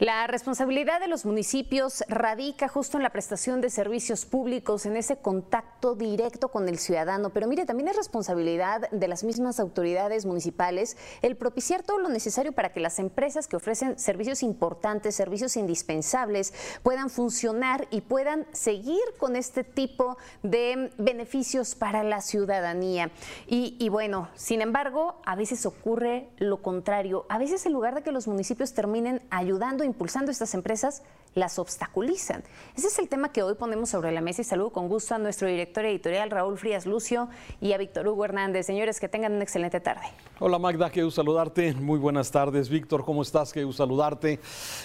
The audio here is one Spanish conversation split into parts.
La responsabilidad de los municipios radica justo en la prestación de servicios públicos, en ese contacto directo con el ciudadano. Pero mire, también es responsabilidad de las mismas autoridades municipales el propiciar todo lo necesario para que las empresas que ofrecen servicios importantes, servicios indispensables, puedan funcionar y puedan seguir con este tipo de beneficios para la ciudadanía. Y, bueno, sin embargo, a veces ocurre lo contrario. A veces en lugar de que los municipios terminen ayudando, impulsando estas empresas las obstaculizan. Ese es el tema que hoy ponemos sobre la mesa y saludo con gusto a nuestro director editorial Raúl Frías Lucio y a Víctor Hugo Hernández. Señores, que tengan una excelente tarde. Hola Magda, qué gusto saludarte. Muy buenas tardes. Víctor, ¿cómo estás? Qué gusto saludarte.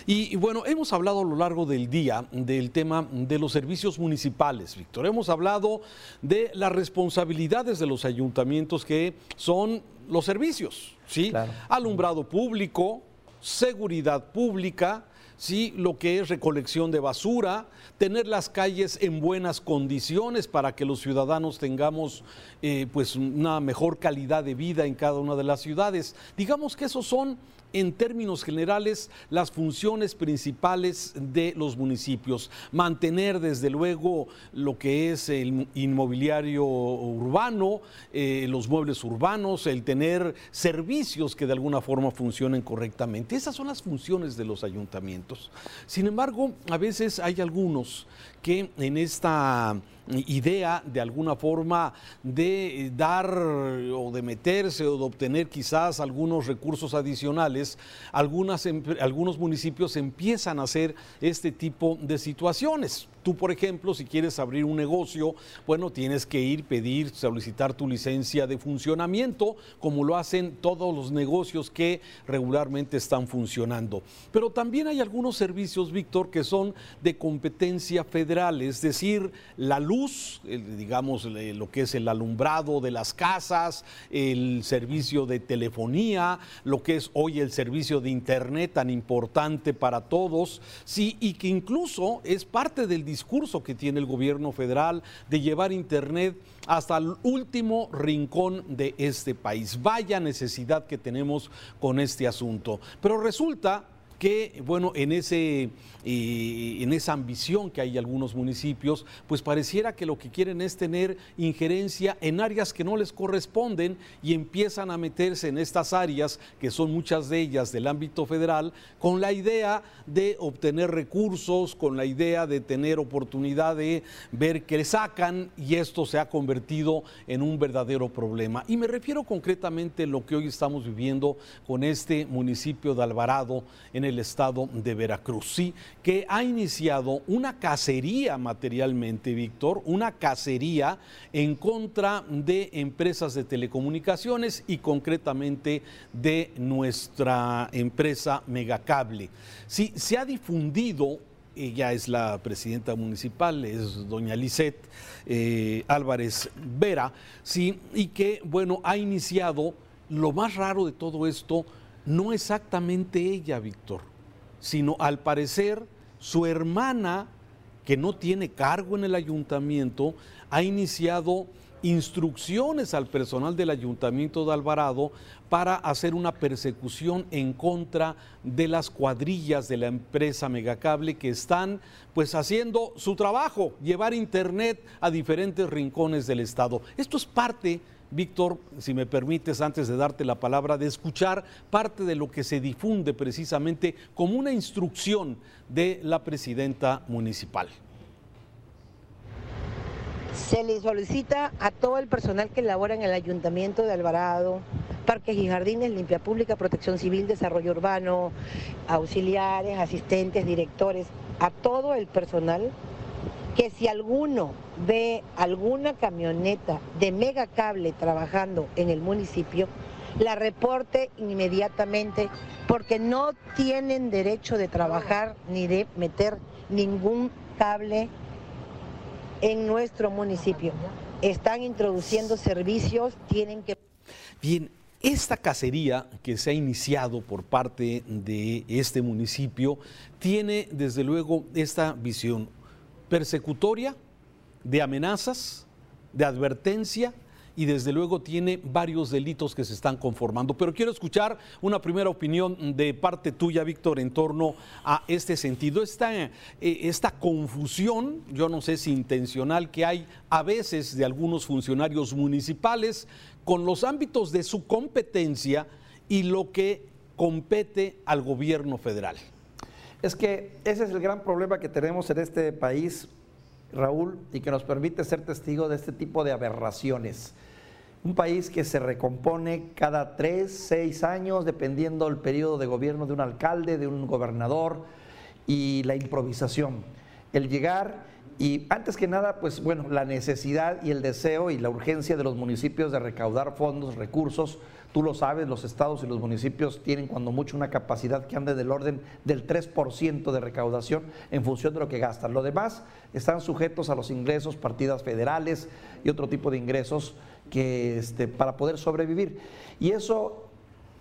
Y, y bueno, hemos hablado a lo largo del día del tema de los servicios municipales, Víctor. Hemos hablado de las responsabilidades de los ayuntamientos que son los servicios, ¿sí? Claro. Alumbrado público, seguridad pública, ¿sí? lo que es recolección de basura, tener las calles en buenas condiciones para que los ciudadanos tengamos eh, pues una mejor calidad de vida en cada una de las ciudades. Digamos que esos son en términos generales las funciones principales de los municipios. Mantener desde luego lo que es el inmobiliario urbano, eh, los muebles urbanos, el tener servicios que de alguna forma funcionen correctamente. Esas son las funciones de los ayuntamientos. Sin embargo, a veces hay algunos que en esta idea de alguna forma de dar o de meterse o de obtener quizás algunos recursos adicionales, algunos municipios empiezan a hacer este tipo de situaciones. Tú, por ejemplo, si quieres abrir un negocio, bueno, tienes que ir, pedir, solicitar tu licencia de funcionamiento, como lo hacen todos los negocios que regularmente están funcionando. Pero también hay algunos servicios, Víctor, que son de competencia federal, es decir, la luz, el, digamos, lo que es el alumbrado de las casas, el servicio de telefonía, lo que es hoy el servicio de Internet tan importante para todos, sí, y que incluso es parte del discurso que tiene el gobierno federal de llevar Internet hasta el último rincón de este país. Vaya necesidad que tenemos con este asunto. Pero resulta que, bueno, en, ese, eh, en esa ambición que hay algunos municipios, pues pareciera que lo que quieren es tener injerencia en áreas que no les corresponden y empiezan a meterse en estas áreas, que son muchas de ellas del ámbito federal, con la idea de obtener recursos, con la idea de tener oportunidad de ver que le sacan y esto se ha convertido en un verdadero problema. Y me refiero concretamente a lo que hoy estamos viviendo con este municipio de Alvarado en el estado de Veracruz, sí, que ha iniciado una cacería materialmente, Víctor, una cacería en contra de empresas de telecomunicaciones y concretamente de nuestra empresa Megacable. Sí, se ha difundido ella es la presidenta municipal, es doña Lisette eh, Álvarez Vera, sí, y que, bueno, ha iniciado lo más raro de todo esto, no exactamente ella, Víctor, sino al parecer su hermana, que no tiene cargo en el ayuntamiento, ha iniciado instrucciones al personal del ayuntamiento de Alvarado para hacer una persecución en contra de las cuadrillas de la empresa Megacable que están pues haciendo su trabajo, llevar internet a diferentes rincones del estado. Esto es parte Víctor, si me permites, antes de darte la palabra, de escuchar parte de lo que se difunde precisamente como una instrucción de la presidenta municipal. Se le solicita a todo el personal que labora en el Ayuntamiento de Alvarado, Parques y Jardines, Limpia Pública, Protección Civil, Desarrollo Urbano, auxiliares, asistentes, directores, a todo el personal que si alguno ve alguna camioneta de megacable trabajando en el municipio, la reporte inmediatamente porque no tienen derecho de trabajar ni de meter ningún cable en nuestro municipio. Están introduciendo servicios, tienen que... Bien, esta cacería que se ha iniciado por parte de este municipio tiene desde luego esta visión persecutoria, de amenazas, de advertencia y desde luego tiene varios delitos que se están conformando. Pero quiero escuchar una primera opinión de parte tuya, Víctor, en torno a este sentido. Esta, eh, esta confusión, yo no sé si intencional, que hay a veces de algunos funcionarios municipales con los ámbitos de su competencia y lo que compete al gobierno federal. Es que ese es el gran problema que tenemos en este país, Raúl, y que nos permite ser testigo de este tipo de aberraciones. Un país que se recompone cada tres, seis años, dependiendo del periodo de gobierno de un alcalde, de un gobernador, y la improvisación. El llegar y antes que nada, pues bueno, la necesidad y el deseo y la urgencia de los municipios de recaudar fondos, recursos. Tú lo sabes, los estados y los municipios tienen cuando mucho una capacidad que ande del orden del 3% de recaudación en función de lo que gastan. Lo demás están sujetos a los ingresos, partidas federales y otro tipo de ingresos que este, para poder sobrevivir. Y eso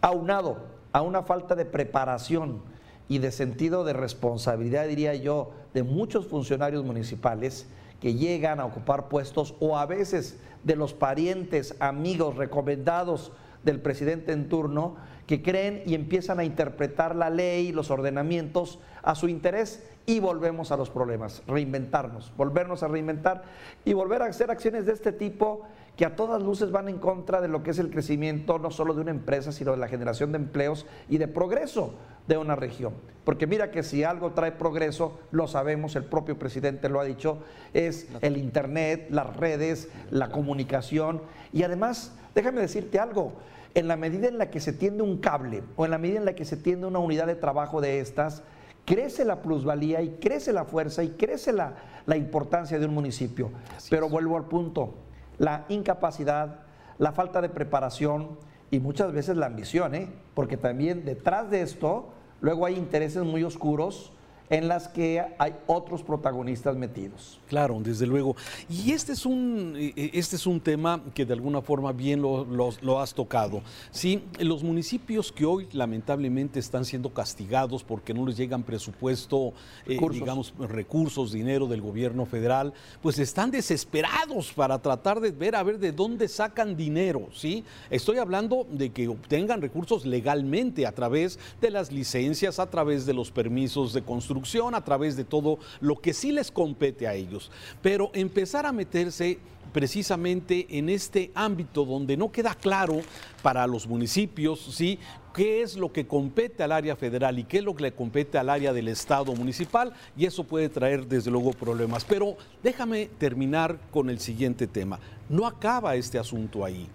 aunado a una falta de preparación y de sentido de responsabilidad, diría yo, de muchos funcionarios municipales que llegan a ocupar puestos o a veces de los parientes, amigos, recomendados del presidente en turno, que creen y empiezan a interpretar la ley, los ordenamientos a su interés y volvemos a los problemas, reinventarnos, volvernos a reinventar y volver a hacer acciones de este tipo que a todas luces van en contra de lo que es el crecimiento no solo de una empresa, sino de la generación de empleos y de progreso de una región. Porque mira que si algo trae progreso, lo sabemos, el propio presidente lo ha dicho, es el Internet, las redes, la comunicación. Y además, déjame decirte algo, en la medida en la que se tiende un cable o en la medida en la que se tiende una unidad de trabajo de estas, crece la plusvalía y crece la fuerza y crece la, importancia de un municipio. Pero vuelvo al punto, la incapacidad, la falta de preparación y muchas veces la ambición, ¿eh? porque también detrás de esto luego hay intereses muy oscuros en las que hay otros protagonistas metidos. Claro, desde luego. Y este es un, eh, eh, este es un tema que de alguna forma bien lo, has tocado. Sí, los municipios que hoy lamentablemente están siendo castigados porque no les llegan presupuesto, eh, digamos, recursos, dinero del gobierno federal, pues están desesperados para tratar de ver a ver de dónde sacan dinero, ¿sí? Estoy hablando de que obtengan recursos legalmente a través de las licencias, a través de los permisos de construcción a través de todo lo que sí les compete a ellos. Pero empezar a meterse precisamente en este ámbito donde no queda claro para los municipios, ¿sí? qué es lo que compete al área federal y qué es lo que le compete al área del Estado municipal, y eso puede traer desde luego problemas. Pero déjame terminar con el siguiente tema. No acaba este asunto ahí.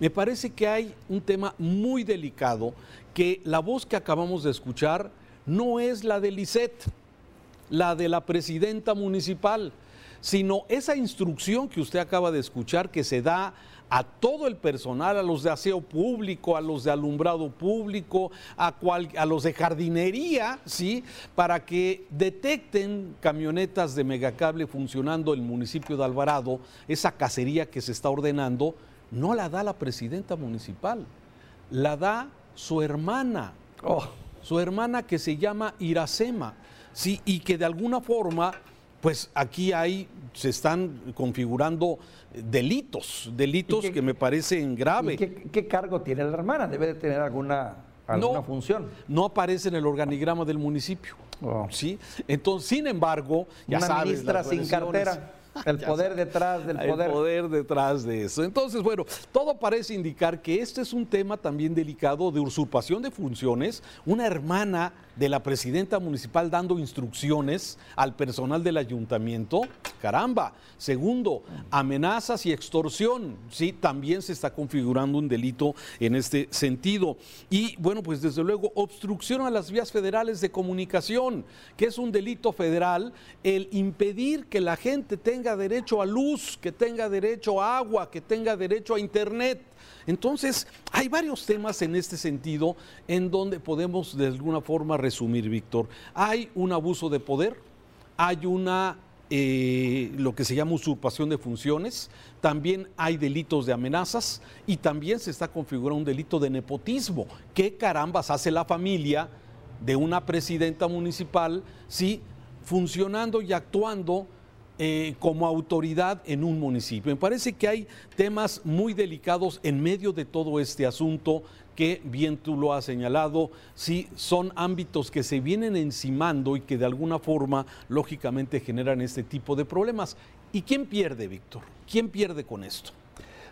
Me parece que hay un tema muy delicado que la voz que acabamos de escuchar no es la de Lisette, la de la presidenta municipal, sino esa instrucción que usted acaba de escuchar que se da a todo el personal, a los de aseo público, a los de alumbrado público, a, a los de jardinería, ¿sí? Para que detecten camionetas de megacable funcionando en el municipio de Alvarado, esa cacería que se está ordenando, no la da la presidenta municipal, la da su hermana. Oh su hermana que se llama Iracema, ¿sí? y que de alguna forma, pues aquí hay, se están configurando delitos, delitos que me parecen graves. Qué, cargo tiene la hermana? Debe de tener alguna, alguna función. No aparece en el organigrama del municipio. Oh. ¿sí? Entonces, sin embargo, ya Una ministra sin cartera. El poder detrás del poder. El poder detrás de eso. Entonces, bueno, todo parece indicar que este es un tema también delicado de usurpación de funciones. Una hermana de la presidenta municipal dando instrucciones al personal del ayuntamiento. Caramba. Segundo, amenazas y extorsión. Sí, también se está configurando un delito en este sentido. Y bueno, pues desde luego, obstrucción a las vías federales de comunicación, que es un delito federal, el impedir que la gente tenga derecho a luz, que tenga derecho a agua, que tenga derecho a internet. Entonces, hay varios temas en este sentido en donde podemos de alguna forma resumir, Víctor. Hay un abuso de poder, hay una eh, lo que se llama usurpación de funciones, también hay delitos de amenazas y también se está configurando un delito de nepotismo. ¿Qué carambas hace la familia de una presidenta municipal si funcionando y actuando eh, como autoridad en un municipio. Me parece que hay temas muy delicados en medio de todo este asunto que bien tú lo has señalado, sí son ámbitos que se vienen encimando y que de alguna forma lógicamente generan este tipo de problemas. ¿Y quién pierde, Víctor? ¿Quién pierde con esto?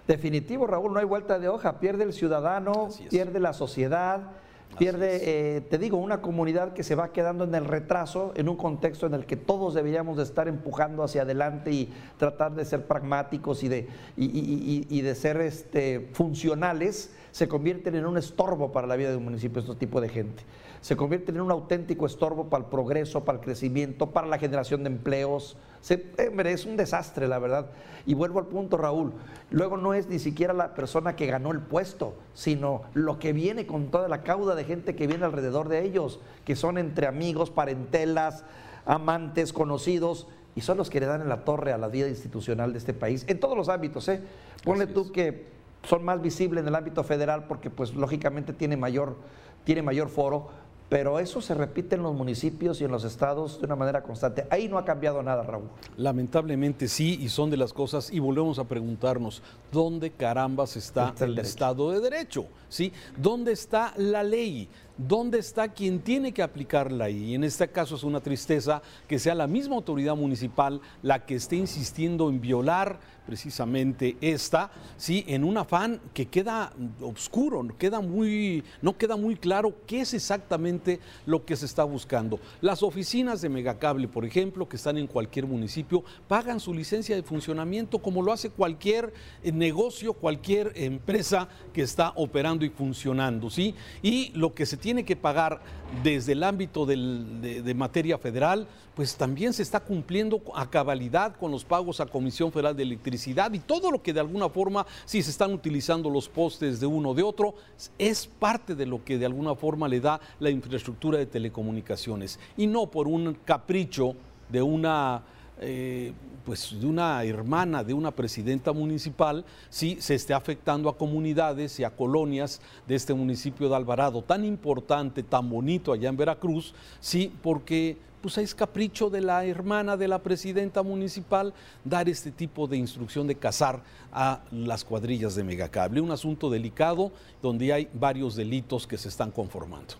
Definitivo, Raúl, no hay vuelta de hoja, pierde el ciudadano, pierde la sociedad, Pierde, eh, te digo, una comunidad que se va quedando en el retraso, en un contexto en el que todos deberíamos de estar empujando hacia adelante y tratar de ser pragmáticos y de, y, de ser este, funcionales, se convierten en un estorbo para la vida de un municipio, este tipo de gente. Se convierten en un auténtico estorbo para el progreso, para el crecimiento, para la generación de empleos, es un desastre, la verdad. Y vuelvo al punto, Raúl. Luego no es ni siquiera la persona que ganó el puesto, sino lo que viene con toda la cauda de gente que viene alrededor de ellos, que son entre amigos, parentelas, amantes, conocidos, y son los que le dan en la torre a la vida institucional de este país, en todos los ámbitos. ¿eh? Ponle tú que son más visibles en el ámbito federal porque, pues, lógicamente tiene mayor, tiene mayor foro, pero eso se repite en los municipios y en los estados de una manera constante. Ahí no ha cambiado nada, Raúl. Lamentablemente sí, y son de las cosas, y volvemos a preguntarnos, ¿dónde carambas está, el, Estado de Derecho? ¿Sí? ¿Dónde está la ley? ¿Dónde está quien tiene que aplicarla? Y en este caso es una tristeza que sea la misma autoridad municipal la que esté insistiendo en violar precisamente esta, sí, en un afán que queda oscuro, queda muy, no queda muy claro qué es exactamente lo que se está buscando. Las oficinas de Megacable, por ejemplo, que están en cualquier municipio, pagan su licencia de funcionamiento como lo hace cualquier eh, negocio, cualquier empresa que está operando y funcionando, ¿sí? Y lo que se tiene que pagar desde el ámbito de, materia federal, pues también se está cumpliendo a cabalidad con los pagos a Comisión Federal de Electricidad y todo lo que de alguna forma, si se están utilizando los postes de uno o de otro, es parte de lo que de alguna forma le da la infraestructura de telecomunicaciones. Y no por un capricho de una eh, pues de una hermana de una presidenta municipal, sí se esté afectando a comunidades y a colonias de este municipio de Alvarado, tan importante, tan bonito allá en Veracruz, sí, porque pues es capricho de la hermana de la presidenta municipal dar este tipo de instrucción de cazar a las cuadrillas de megacable. Un asunto delicado donde hay varios delitos que se están conformando.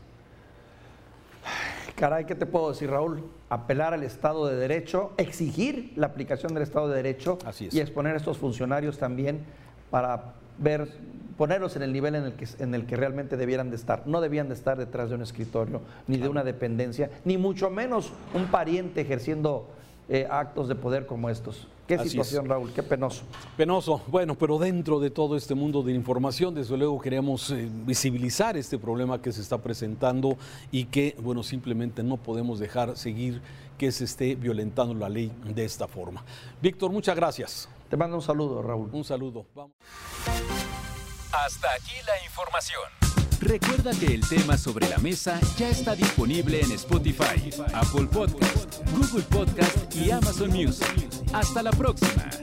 Caray, ¿qué te puedo decir, Raúl? Apelar al Estado de Derecho, exigir la aplicación del Estado de Derecho y exponer a estos funcionarios también para ver, ponerlos en el nivel en el, que, en el que realmente debieran de estar. No debían de estar detrás de un escritorio, ni de una dependencia, ni mucho menos un pariente ejerciendo eh, actos de poder como estos. Qué situación, Raúl, qué penoso. Penoso, bueno, pero dentro de todo este mundo de información, desde luego queremos eh, visibilizar este problema que se está presentando y que, bueno, simplemente no podemos dejar seguir que se esté violentando la ley de esta forma. Víctor, muchas gracias. Te mando un saludo, Raúl. Un saludo. Vamos. Hasta aquí la información. Recuerda que el tema sobre la mesa ya está disponible en Spotify, Apple Podcast, Google Podcast y Amazon Music. Hasta la próxima.